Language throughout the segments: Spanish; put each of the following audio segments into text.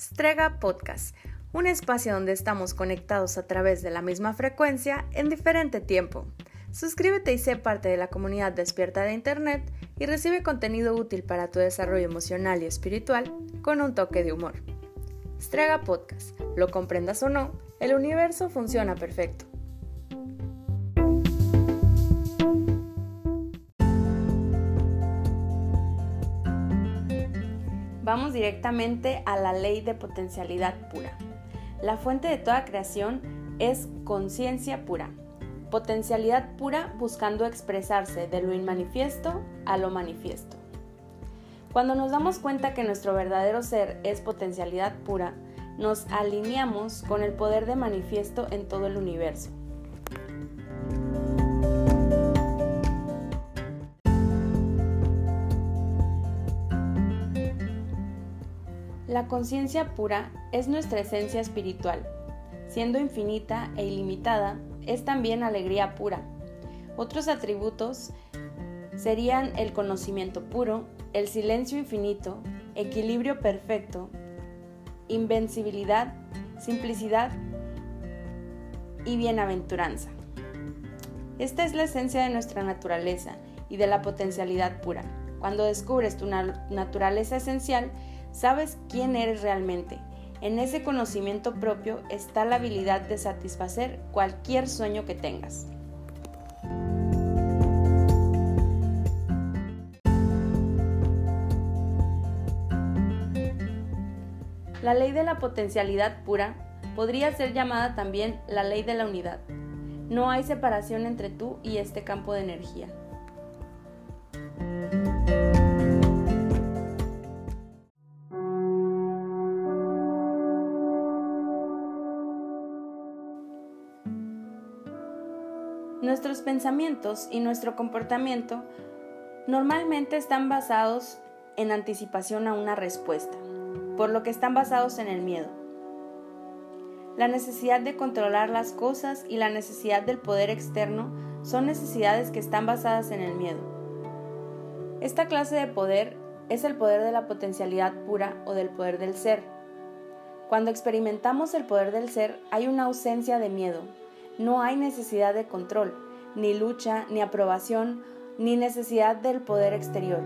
Strega Podcast, un espacio donde estamos conectados a través de la misma frecuencia en diferente tiempo. Suscríbete y sé parte de la comunidad despierta de Internet y recibe contenido útil para tu desarrollo emocional y espiritual con un toque de humor. Strega Podcast, lo comprendas o no, el universo funciona perfecto. Vamos directamente a la ley de potencialidad pura. La fuente de toda creación es conciencia pura. Potencialidad pura buscando expresarse de lo inmanifiesto a lo manifiesto. Cuando nos damos cuenta que nuestro verdadero ser es potencialidad pura, nos alineamos con el poder de manifiesto en todo el universo. La conciencia pura es nuestra esencia espiritual. Siendo infinita e ilimitada, es también alegría pura. Otros atributos serían el conocimiento puro, el silencio infinito, equilibrio perfecto, invencibilidad, simplicidad y bienaventuranza. Esta es la esencia de nuestra naturaleza y de la potencialidad pura. Cuando descubres tu naturaleza esencial, Sabes quién eres realmente. En ese conocimiento propio está la habilidad de satisfacer cualquier sueño que tengas. La ley de la potencialidad pura podría ser llamada también la ley de la unidad. No hay separación entre tú y este campo de energía. Pensamientos y nuestro comportamiento normalmente están basados en anticipación a una respuesta, por lo que están basados en el miedo. La necesidad de controlar las cosas y la necesidad del poder externo son necesidades que están basadas en el miedo. Esta clase de poder es el poder de la potencialidad pura o del poder del ser. Cuando experimentamos el poder del ser hay una ausencia de miedo, no hay necesidad de control, ni lucha, ni aprobación, ni necesidad del poder exterior.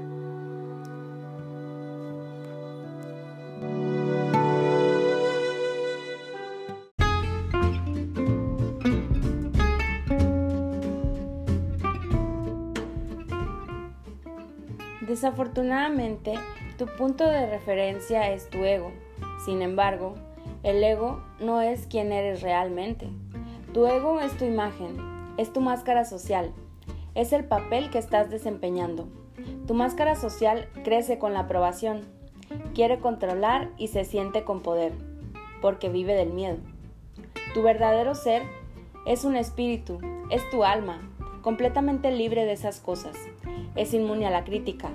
Desafortunadamente, tu punto de referencia es tu ego. Sin embargo, el ego no es quien eres realmente. Tu ego es tu imagen, es tu máscara social, es el papel que estás desempeñando. Tu máscara social crece con la aprobación, quiere controlar y se siente con poder, porque vive del miedo. Tu verdadero ser es un espíritu, es tu alma, completamente libre de esas cosas. Es inmune a la crítica,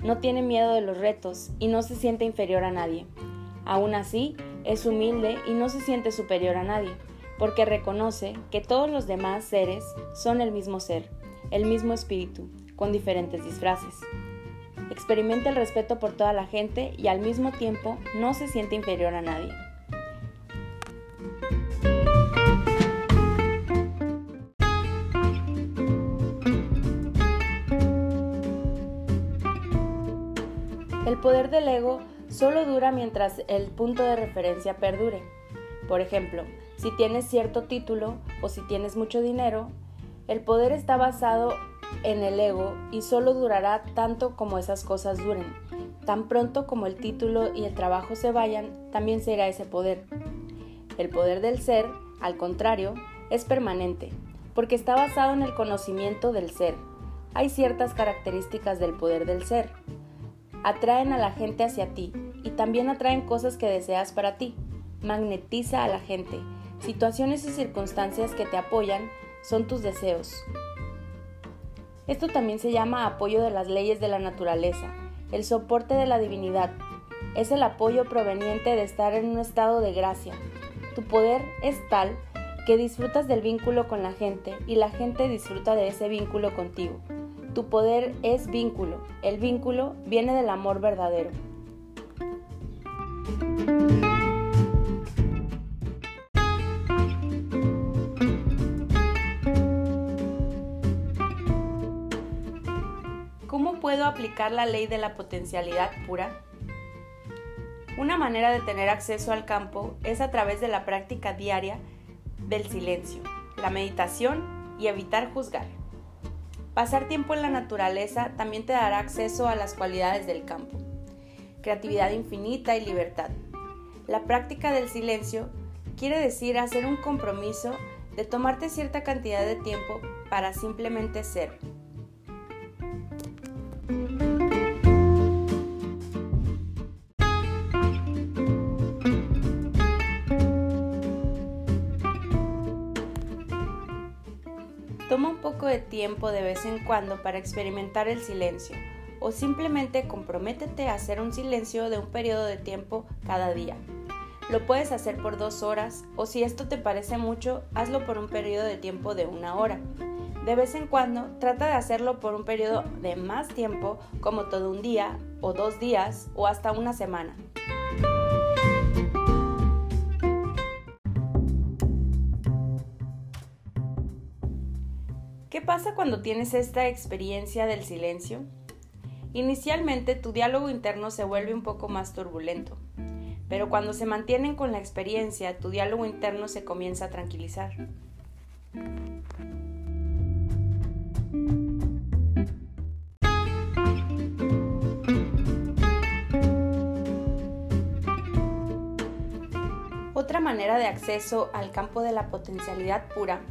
no tiene miedo de los retos y no se siente inferior a nadie. Aún así, es humilde y no se siente superior a nadie porque reconoce que todos los demás seres son el mismo ser, el mismo espíritu, con diferentes disfraces. Experimenta el respeto por toda la gente y al mismo tiempo no se siente inferior a nadie. El poder del ego solo dura mientras el punto de referencia perdure. Por ejemplo, si tienes cierto título o si tienes mucho dinero, el poder está basado en el ego y solo durará tanto como esas cosas duren. Tan pronto como el título y el trabajo se vayan, también se irá ese poder. El poder del ser, al contrario, es permanente, porque está basado en el conocimiento del ser. Hay ciertas características del poder del ser. Atraen a la gente hacia ti y también atraen cosas que deseas para ti. Magnetiza a la gente Situaciones y circunstancias que te apoyan son tus deseos. Esto también se llama apoyo de las leyes de la naturaleza, el soporte de la divinidad. Es el apoyo proveniente de estar en un estado de gracia. Tu poder es tal que disfrutas del vínculo con la gente y la gente disfruta de ese vínculo contigo. Tu poder es vínculo. El vínculo viene del amor verdadero. Puedo aplicar la ley de la potencialidad pura? Una manera de tener acceso al campo es a través de la práctica diaria del silencio, la meditación y evitar juzgar. Pasar tiempo en la naturaleza también te dará acceso a las cualidades del campo, creatividad infinita y libertad. La práctica del silencio quiere decir hacer un compromiso de tomarte cierta cantidad de tiempo para simplemente ser. Toma un poco de tiempo de vez en cuando para experimentar el silencio o simplemente comprométete a hacer un silencio de un periodo de tiempo cada día. Lo puedes hacer por dos horas o si esto te parece mucho, hazlo por un periodo de tiempo de una hora. De vez en cuando, trata de hacerlo por un periodo de más tiempo, como todo un día o dos días o hasta una semana. Pasa cuando tienes esta experiencia del silencio? Inicialmente tu diálogo interno se vuelve un poco más turbulento. Pero cuando se mantienen con la experiencia, tu diálogo interno se comienza a tranquilizar. Otra manera de acceso al campo de la potencialidad pura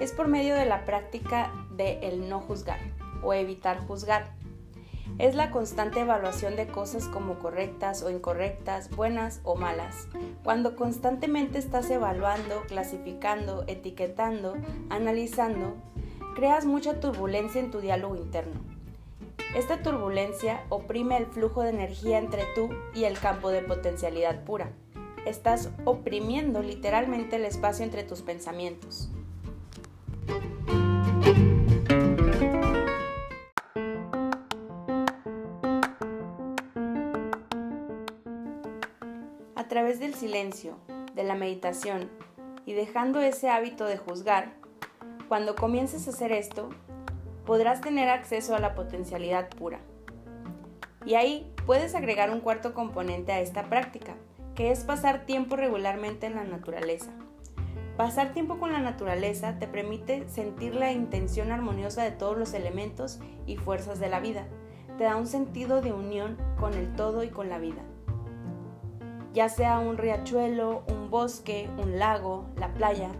es por medio de la práctica de el no juzgar o evitar juzgar es la constante evaluación de cosas como correctas o incorrectas, buenas o malas. Cuando constantemente estás evaluando, clasificando, etiquetando, analizando, creas mucha turbulencia en tu diálogo interno. Esta turbulencia oprime el flujo de energía entre tú y el campo de potencialidad pura. Estás oprimiendo literalmente el espacio entre tus pensamientos. A través del silencio, de la meditación y dejando ese hábito de juzgar, cuando comiences a hacer esto, podrás tener acceso a la potencialidad pura. Y ahí puedes agregar un cuarto componente a esta práctica, que es pasar tiempo regularmente en la naturaleza. Pasar tiempo con la naturaleza te permite sentir la intención armoniosa de todos los elementos y fuerzas de la vida. Te da un sentido de unión con el todo y con la vida ya sea un riachuelo, un bosque, un lago, la playa.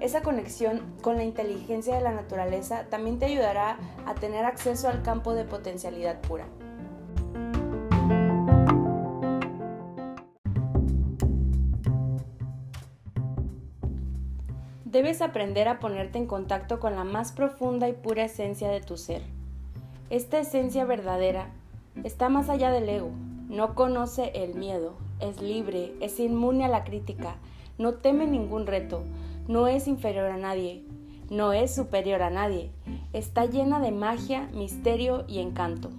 Esa conexión con la inteligencia de la naturaleza también te ayudará a tener acceso al campo de potencialidad pura. Debes aprender a ponerte en contacto con la más profunda y pura esencia de tu ser. Esta esencia verdadera está más allá del ego, no conoce el miedo, es libre, es inmune a la crítica, no teme ningún reto, no es inferior a nadie, no es superior a nadie, está llena de magia, misterio y encanto.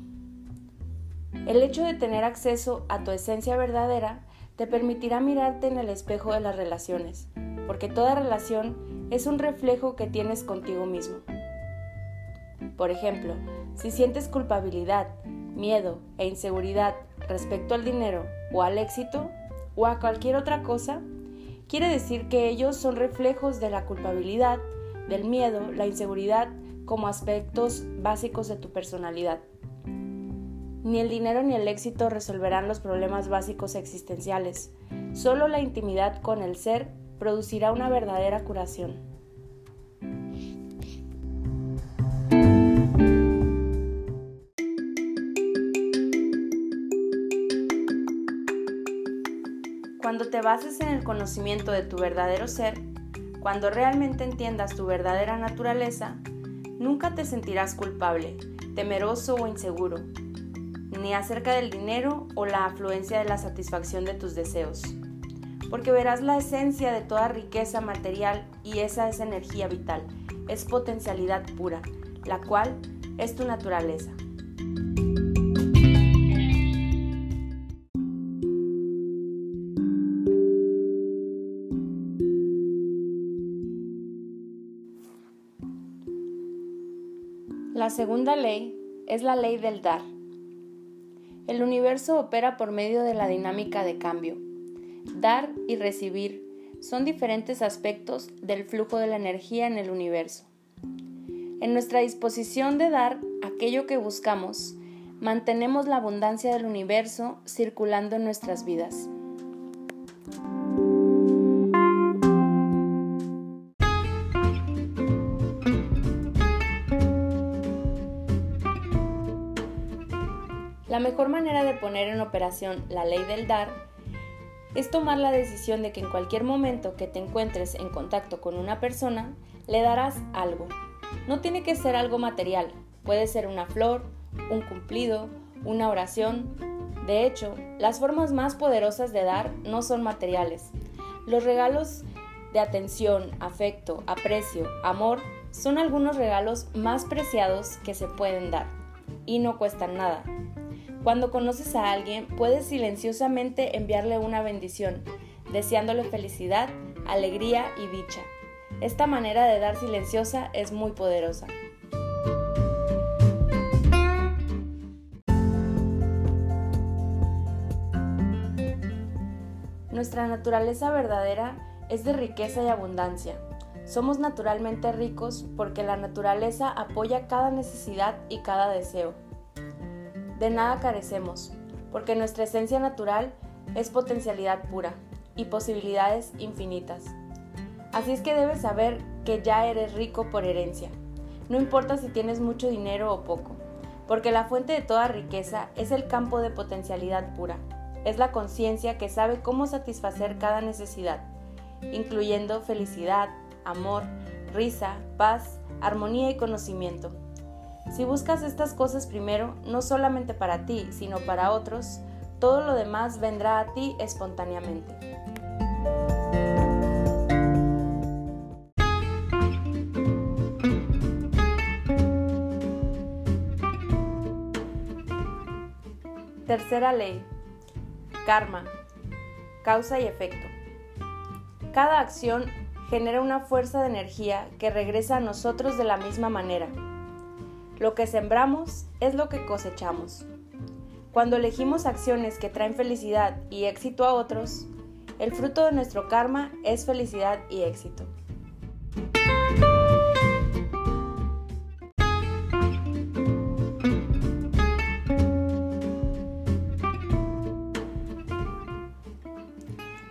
El hecho de tener acceso a tu esencia verdadera te permitirá mirarte en el espejo de las relaciones, porque toda relación es un reflejo que tienes contigo mismo. Por ejemplo, si sientes culpabilidad, miedo e inseguridad respecto al dinero o al éxito o a cualquier otra cosa, quiere decir que ellos son reflejos de la culpabilidad, del miedo, la inseguridad como aspectos básicos de tu personalidad. Ni el dinero ni el éxito resolverán los problemas básicos existenciales. Solo la intimidad con el ser producirá una verdadera curación. Cuando te bases en el conocimiento de tu verdadero ser, cuando realmente entiendas tu verdadera naturaleza, nunca te sentirás culpable, temeroso o inseguro, ni acerca del dinero o la afluencia de la satisfacción de tus deseos, porque verás la esencia de toda riqueza material y esa es energía vital, es potencialidad pura, la cual es tu naturaleza. La segunda ley es la ley del dar. El universo opera por medio de la dinámica de cambio. Dar y recibir son diferentes aspectos del flujo de la energía en el universo. En nuestra disposición de dar aquello que buscamos, mantenemos la abundancia del universo circulando en nuestras vidas. La mejor manera de poner en operación la ley del dar es tomar la decisión de que en cualquier momento que te encuentres en contacto con una persona, le darás algo. No tiene que ser algo material, puede ser una flor, un cumplido, una oración. De hecho, las formas más poderosas de dar no son materiales. Los regalos de atención, afecto, aprecio, amor son algunos regalos más preciados que se pueden dar y no cuestan nada. Cuando conoces a alguien, puedes silenciosamente enviarle una bendición, deseándole felicidad, alegría y dicha. Esta manera de dar silenciosa es muy poderosa. Nuestra naturaleza verdadera es de riqueza y abundancia. Somos naturalmente ricos porque la naturaleza apoya cada necesidad y cada deseo. De nada carecemos, porque nuestra esencia natural es potencialidad pura y posibilidades infinitas. Así es que debes saber que ya eres rico por herencia. No importa si tienes mucho dinero o poco, porque la fuente de toda riqueza es el campo de potencialidad pura es la conciencia que sabe cómo satisfacer cada necesidad, incluyendo felicidad, amor, risa, paz, armonía y conocimiento. Si buscas estas cosas primero, no solamente para ti, sino para otros, todo lo demás vendrá a ti espontáneamente. Tercera ley. Karma. Causa y efecto. Cada acción genera una fuerza de energía que regresa a nosotros de la misma manera. Lo que sembramos es lo que cosechamos. Cuando elegimos acciones que traen felicidad y éxito a otros, el fruto de nuestro karma es felicidad y éxito.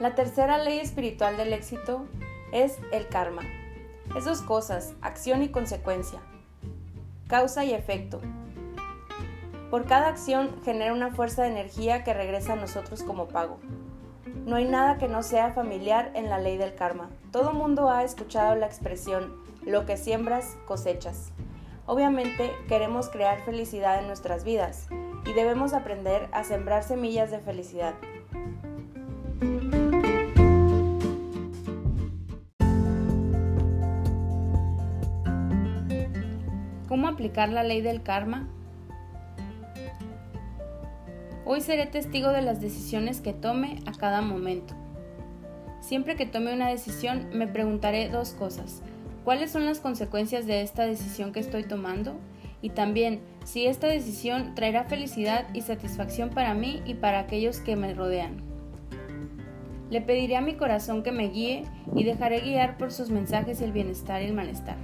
La tercera ley espiritual del éxito es el karma. Es dos cosas, acción y consecuencia, causa y efecto. Por cada acción genera una fuerza de energía que regresa a nosotros como pago. No hay nada que no sea familiar en la ley del karma. Todo mundo ha escuchado la expresión, lo que siembras, cosechas. Obviamente queremos crear felicidad en nuestras vidas y debemos aprender a sembrar semillas de felicidad. Aplicar la ley del karma? Hoy seré testigo de las decisiones que tome a cada momento. Siempre que tome una decisión me preguntaré dos cosas. ¿Cuáles son las consecuencias de esta decisión que estoy tomando? Y también si esta decisión traerá felicidad y satisfacción para mí y para aquellos que me rodean. Le pediré a mi corazón que me guíe y dejaré guiar por sus mensajes el bienestar y el malestar.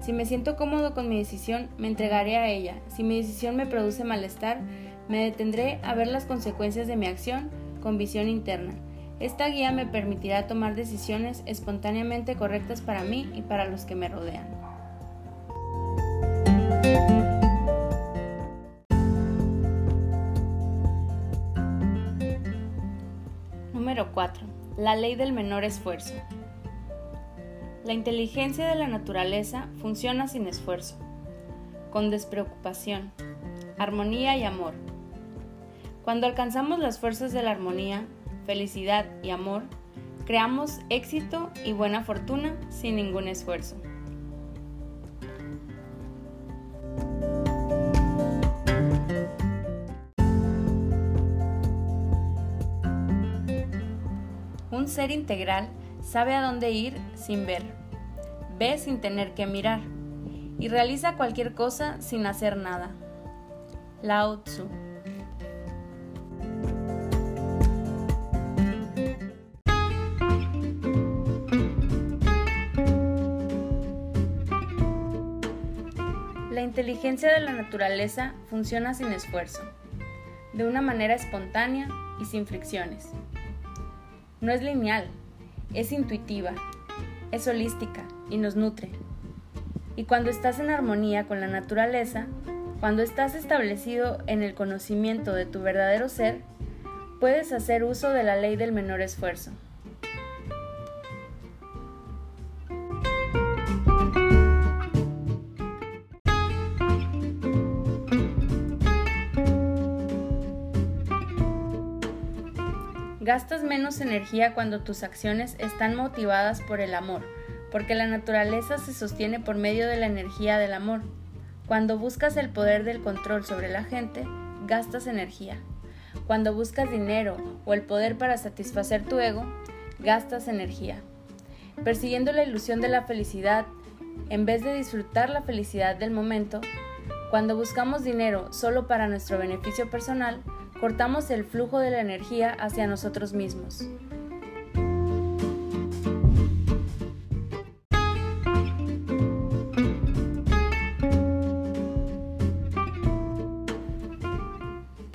Si me siento cómodo con mi decisión, me entregaré a ella. Si mi decisión me produce malestar, me detendré a ver las consecuencias de mi acción con visión interna. Esta guía me permitirá tomar decisiones espontáneamente correctas para mí y para los que me rodean. Número 4. La ley del menor esfuerzo. La inteligencia de la naturaleza funciona sin esfuerzo, con despreocupación, armonía y amor. Cuando alcanzamos las fuerzas de la armonía, felicidad y amor, creamos éxito y buena fortuna sin ningún esfuerzo. Un ser integral sabe a dónde ir sin ver, ve sin tener que mirar y realiza cualquier cosa sin hacer nada. Lao Tzu. La inteligencia de la naturaleza funciona sin esfuerzo, de una manera espontánea y sin fricciones. No es lineal, es intuitiva, es holística y nos nutre. Y cuando estás en armonía con la naturaleza, cuando estás establecido en el conocimiento de tu verdadero ser, puedes hacer uso de la ley del menor esfuerzo. Gastas menos energía cuando tus acciones están motivadas por el amor, porque la naturaleza se sostiene por medio de la energía del amor. Cuando buscas el poder del control sobre la gente, gastas energía. Cuando buscas dinero o el poder para satisfacer tu ego, gastas energía. Persiguiendo la ilusión de la felicidad, en vez de disfrutar la felicidad del momento, cuando buscamos dinero solo para nuestro beneficio personal, cortamos el flujo de la energía hacia nosotros mismos.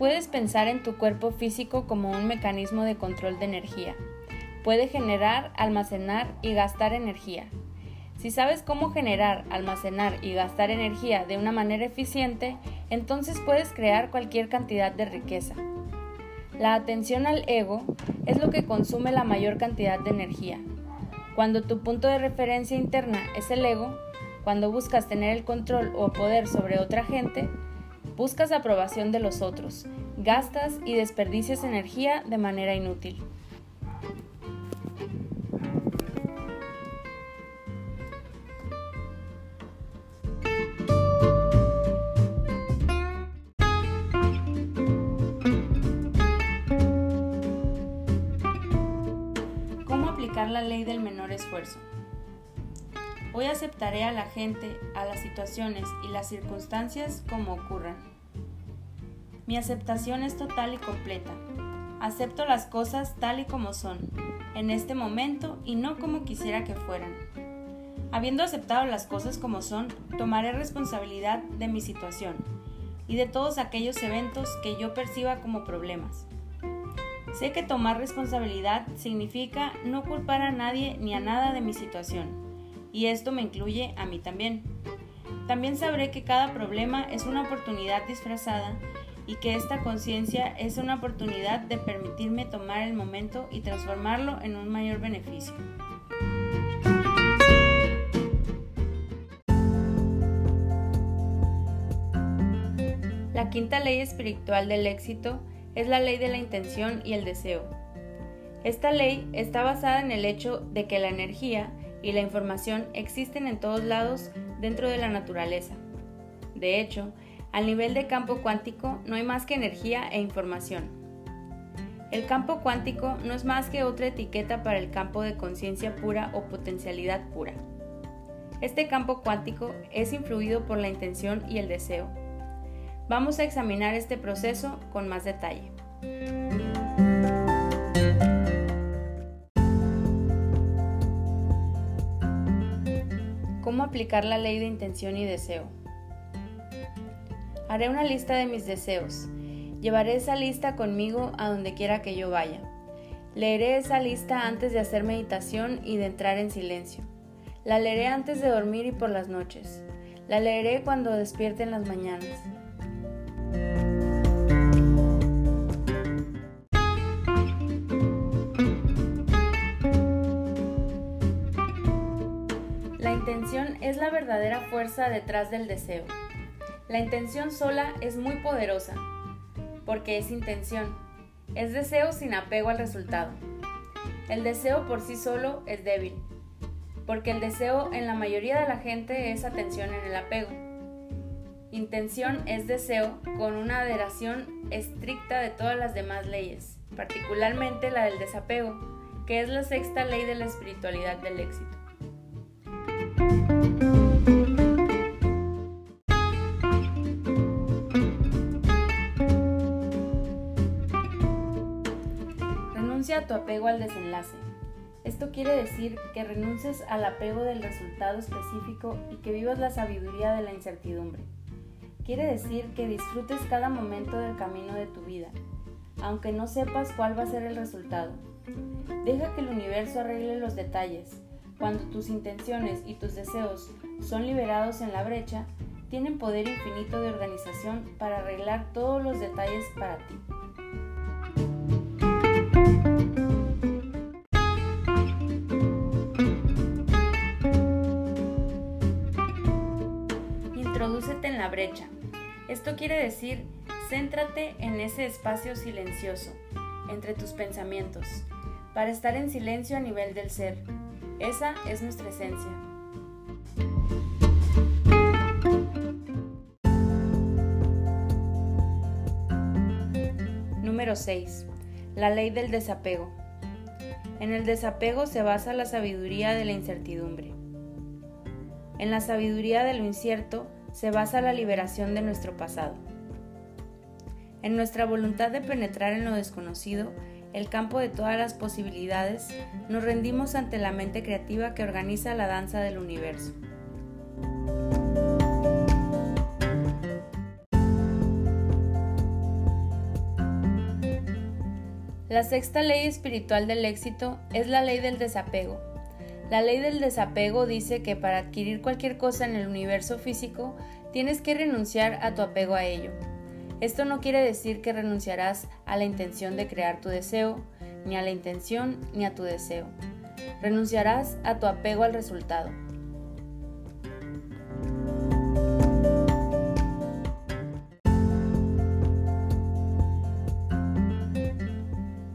Puedes pensar en tu cuerpo físico como un mecanismo de control de energía. Puede generar, almacenar y gastar energía. Si sabes cómo generar, almacenar y gastar energía de una manera eficiente, entonces puedes crear cualquier cantidad de riqueza. La atención al ego es lo que consume la mayor cantidad de energía. Cuando tu punto de referencia interna es el ego, cuando buscas tener el control o poder sobre otra gente, buscas aprobación de los otros, gastas y desperdicias energía de manera inútil. Hoy aceptaré a la gente, a las situaciones y las circunstancias como ocurran. Mi aceptación es total y completa. Acepto las cosas tal y como son, en este momento y no como quisiera que fueran. Habiendo aceptado las cosas como son, tomaré responsabilidad de mi situación y de todos aquellos eventos que yo perciba como problemas. Sé que tomar responsabilidad significa no culpar a nadie ni a nada de mi situación, y esto me incluye a mí también. También sabré que cada problema es una oportunidad disfrazada y que esta conciencia es una oportunidad de permitirme tomar el momento y transformarlo en un mayor beneficio. La quinta ley espiritual del éxito es la ley de la intención y el deseo. Esta ley está basada en el hecho de que la energía y la información existen en todos lados dentro de la naturaleza. De hecho, al nivel de campo cuántico no hay más que energía e información. El campo cuántico no es más que otra etiqueta para el campo de conciencia pura o potencialidad pura. Este campo cuántico es influido por la intención y el deseo Vamos a examinar este proceso con más detalle. Aplicar la ley de intención y deseo? Haré una lista de mis deseos. Llevaré esa lista conmigo a donde quiera que yo vaya. Leeré esa lista antes de hacer meditación y de entrar en silencio. La leeré antes de dormir y por las noches. La leeré cuando despierte en las mañanas. Verdadera fuerza detrás del deseo. La intención sola es muy poderosa, porque es intención, es deseo sin apego al resultado. El deseo por sí solo es débil, porque el deseo en la mayoría de la gente es atención en el apego. Intención es deseo con una adheración estricta de todas las demás leyes, particularmente la del desapego, que es la sexta ley de la espiritualidad del éxito. Renuncia a tu apego al desenlace. Esto quiere decir que renuncies al apego del resultado específico y que vivas la sabiduría de la incertidumbre. Quiere decir que disfrutes cada momento del camino de tu vida, aunque no sepas cuál va a ser el resultado. Deja que el universo arregle los detalles. Cuando tus intenciones y tus deseos son liberados en la brecha, tienen poder infinito de organización para arreglar todos los detalles para ti. Esto quiere decir, céntrate en ese espacio silencioso, entre tus pensamientos, para estar en silencio a nivel del ser. Esa es nuestra esencia. Número 6. La ley del desapego. En el desapego se basa la sabiduría de la incertidumbre. En la sabiduría de lo incierto se basa la liberación de nuestro pasado. En nuestra voluntad de penetrar en lo desconocido, el campo de todas las posibilidades, nos rendimos ante la mente creativa que organiza la danza del universo. La sexta ley espiritual del éxito es la ley del desapego. La ley del desapego dice que para adquirir cualquier cosa en el universo físico tienes que renunciar a tu apego a ello. Esto no quiere decir que renunciarás a la intención de crear tu deseo, ni a la intención ni a tu deseo. Renunciarás a tu apego al resultado.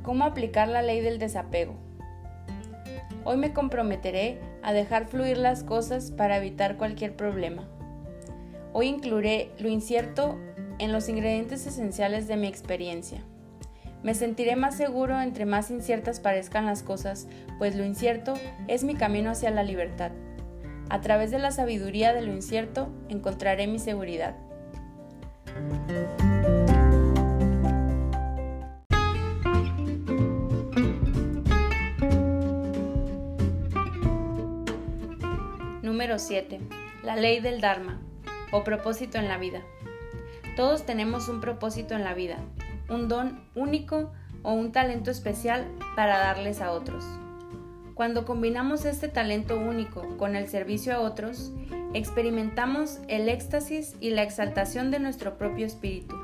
¿Cómo aplicar la ley del desapego? Hoy me comprometeré a dejar fluir las cosas para evitar cualquier problema. Hoy incluiré lo incierto en los ingredientes esenciales de mi experiencia. Me sentiré más seguro entre más inciertas parezcan las cosas, pues lo incierto es mi camino hacia la libertad. A través de la sabiduría de lo incierto encontraré mi seguridad. Número 7. La ley del Dharma o propósito en la vida. Todos tenemos un propósito en la vida, un don único o un talento especial para darles a otros. Cuando combinamos este talento único con el servicio a otros, experimentamos el éxtasis y la exaltación de nuestro propio espíritu,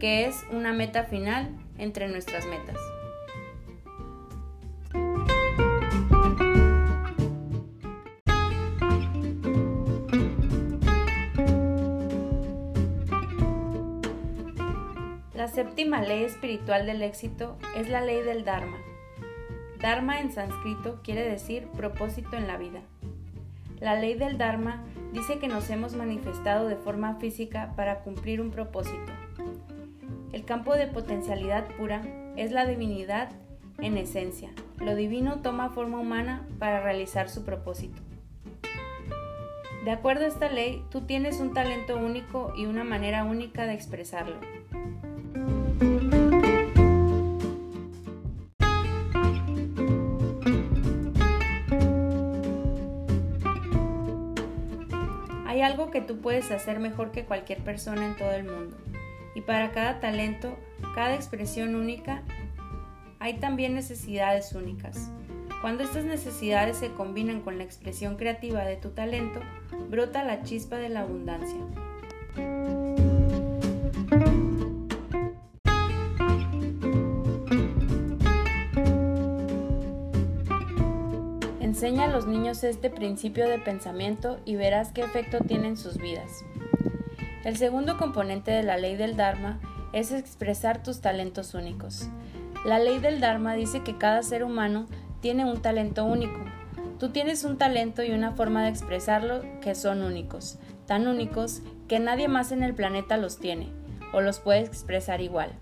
que es una meta final entre nuestras metas. Séptima ley espiritual del éxito es la ley del Dharma. Dharma en sánscrito quiere decir propósito en la vida. La ley del Dharma dice que nos hemos manifestado de forma física para cumplir un propósito. El campo de potencialidad pura es la divinidad en esencia. Lo divino toma forma humana para realizar su propósito. De acuerdo a esta ley, tú tienes un talento único y una manera única de expresarlo. Algo que tú puedes hacer mejor que cualquier persona en todo el mundo. Y para cada talento, cada expresión única, hay también necesidades únicas. Cuando estas necesidades se combinan con la expresión creativa de tu talento, brota la chispa de la abundancia. Enseña a los niños este principio de pensamiento y verás qué efecto tiene en sus vidas. El segundo componente de la ley del Dharma es expresar tus talentos únicos. La ley del Dharma dice que cada ser humano tiene un talento único. Tú tienes un talento y una forma de expresarlo que son únicos, tan únicos que nadie más en el planeta los tiene o los puede expresar igual.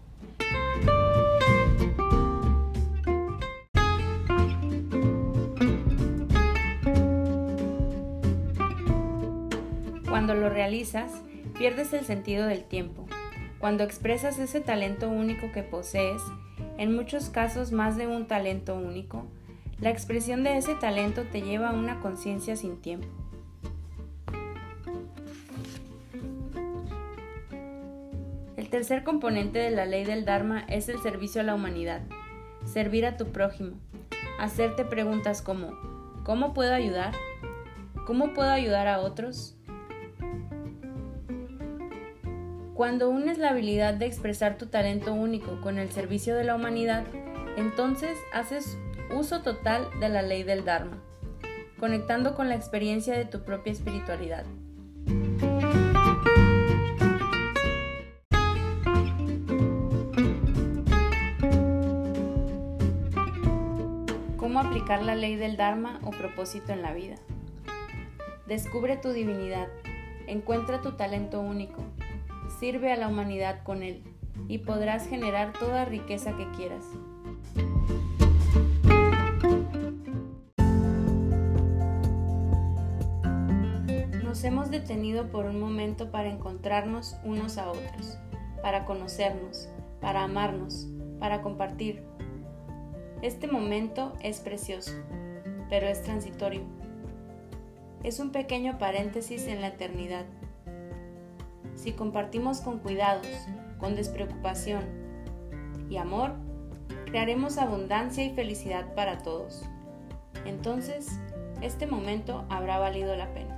Cuando lo realizas, pierdes el sentido del tiempo. Cuando expresas ese talento único que posees, en muchos casos más de un talento único, la expresión de ese talento te lleva a una conciencia sin tiempo. El tercer componente de la ley del Dharma es el servicio a la humanidad, servir a tu prójimo, hacerte preguntas como ¿cómo puedo ayudar? ¿Cómo puedo ayudar a otros? Cuando unes la habilidad de expresar tu talento único con el servicio de la humanidad, entonces haces uso total de la ley del Dharma, conectando con la experiencia de tu propia espiritualidad. ¿Cómo aplicar la ley del Dharma o propósito en la vida? Descubre tu divinidad, encuentra tu talento único, sirve a la humanidad con él y podrás generar toda riqueza que quieras. Nos hemos detenido por un momento para encontrarnos unos a otros, para conocernos, para amarnos, para compartir. Este momento es precioso, pero es transitorio. Es un pequeño paréntesis en la eternidad si compartimos con cuidados, con despreocupación y amor, crearemos abundancia y felicidad para todos. Entonces, este momento habrá valido la pena.